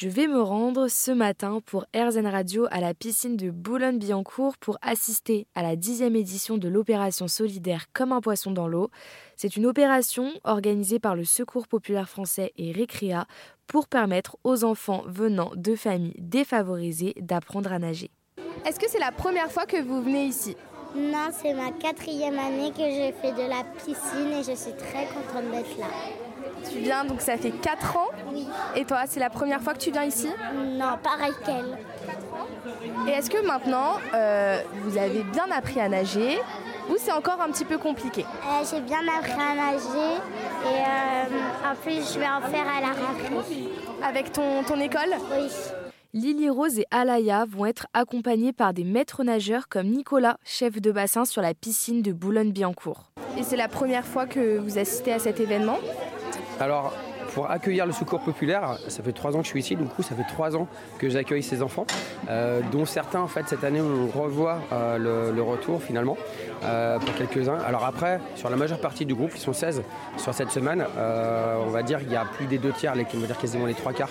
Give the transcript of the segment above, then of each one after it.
Je vais me rendre ce matin pour RZN Radio à la piscine de Boulogne-Billancourt pour assister à la dixième édition de l'opération solidaire Comme un poisson dans l'eau. C'est une opération organisée par le Secours populaire français et Récréa pour permettre aux enfants venant de familles défavorisées d'apprendre à nager. Est-ce que c'est la première fois que vous venez ici? Non, c'est ma quatrième année que j'ai fait de la piscine et je suis très contente d'être là. Tu viens donc ça fait 4 ans Oui. Et toi, c'est la première fois que tu viens ici? Non, pareil qu'elle. Et est-ce que maintenant, euh, vous avez bien appris à nager ou c'est encore un petit peu compliqué? Euh, j'ai bien appris à nager et euh, en plus je vais en faire à la rentrée. Avec ton, ton école? Oui. Lily Rose et Alaya vont être accompagnés par des maîtres nageurs comme Nicolas, chef de bassin sur la piscine de Boulogne-Billancourt. Et c'est la première fois que vous assistez à cet événement? Alors, pour accueillir le secours populaire, ça fait trois ans que je suis ici, du coup ça fait trois ans que j'accueille ces enfants, euh, dont certains en fait cette année on revoit euh, le, retour finalement euh, pour quelques-uns. Alors après, sur la majeure partie du groupe, ils sont 16 sur cette semaine, on va dire qu'il y a plus des deux tiers, on va dire quasiment les trois quarts,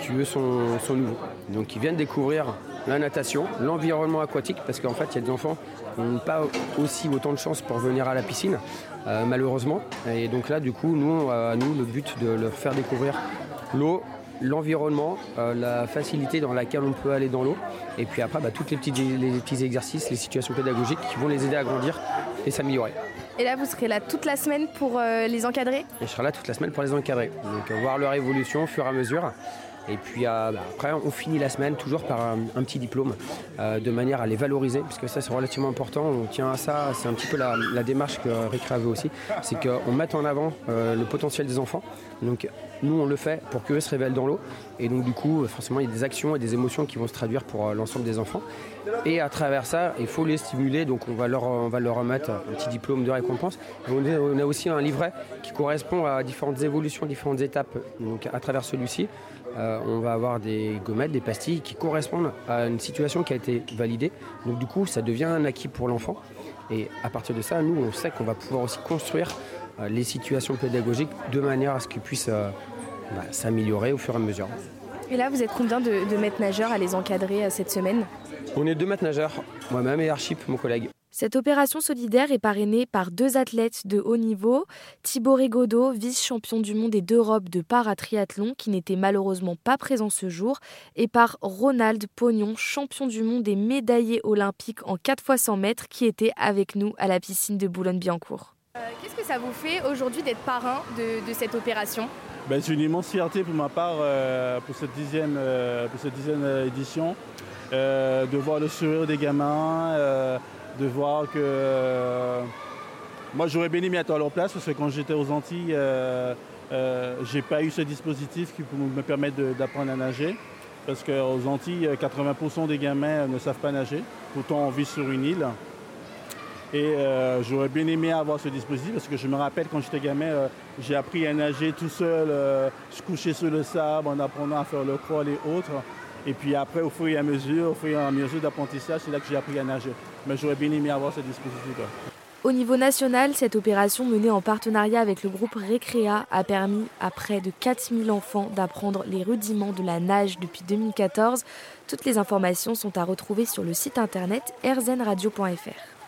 qui eux sont, sont nouveaux. Donc ils viennent découvrir la natation, l'environnement aquatique, parce qu'en fait il y a des enfants qui n'ont pas aussi autant de chance pour venir à la piscine, euh, malheureusement. Et donc là, du coup, nous, euh, nous, le but de leur faire découvrir l'eau, l'environnement, euh, la facilité dans laquelle on peut aller dans l'eau, et puis après, bah, tous les petits, les petits exercices, les situations pédagogiques qui vont les aider à grandir et s'améliorer. Et là, vous serez là toute la semaine pour euh, les encadrer? Et je serai là toute la semaine pour les encadrer. Donc voir leur évolution au fur et à mesure. Et puis euh, bah, après, on finit la semaine toujours par un, petit diplôme, euh, de manière à les valoriser, parce que ça c'est relativement important. On tient à ça, c'est un petit peu la, la démarche que Récréa veut aussi, c'est qu'on mette en avant euh, le potentiel des enfants. Donc nous on le fait pour qu'eux se révèlent dans l'eau. Et donc du coup, forcément, il y a des actions et des émotions qui vont se traduire pour euh, l'ensemble des enfants. Et à travers ça, il faut les stimuler, donc on va leur, remettre un petit diplôme de récompense. On, a aussi un livret qui correspond à différentes évolutions, différentes étapes. Donc à travers celui-ci, euh, on va avoir des gommettes, des pastilles qui correspondent à une situation qui a été validée. Donc du coup, ça devient un acquis pour l'enfant. Et à partir de ça, nous, on sait qu'on va pouvoir aussi construire les situations pédagogiques de manière à ce qu'ils puissent euh, bah, s'améliorer au fur et à mesure. Et là, vous êtes combien de, de maîtres nageurs à les encadrer euh, cette semaine? On est deux maîtres nageurs, moi-même et Archip, mon collègue. Cette opération solidaire est parrainée par deux athlètes de haut niveau, Thibaut Rigaudot, vice-champion du monde et d'Europe de paratriathlon, qui n'était malheureusement pas présent ce jour, et par Ronald Pognon, champion du monde et médaillé olympique en 4 x 100 mètres, qui était avec nous à la piscine de Boulogne-Billancourt. Euh, Qu'est-ce que ça vous fait aujourd'hui d'être parrain de, cette opération Ben, c'est une immense fierté pour ma part euh, pour cette dixième, euh, pour cette dixième édition, de voir le sourire des gamins, de voir que moi j'aurais bien aimé être à leur place parce que quand j'étais aux Antilles, j'ai pas eu ce dispositif qui me permettre de- d'apprendre à nager. Parce qu'aux Antilles, 80% des gamins ne savent pas nager. Pourtant, on vit sur une île. Et euh, j'aurais bien aimé avoir ce dispositif parce que je me rappelle quand j'étais gamin, euh, j'ai appris à nager tout seul, euh, se coucher sur le sable en apprenant à faire le crawl et autres. Et puis après, au fur et à mesure, au fur et à mesure d'apprentissage, c'est là que j'ai appris à nager. Mais j'aurais bien aimé avoir ce dispositif. là. Au niveau national, cette opération menée en partenariat avec le groupe Récréa a permis à près de 4000 enfants d'apprendre les rudiments de la nage depuis 2014. Toutes les informations sont à retrouver sur le site internet rzenradio.fr.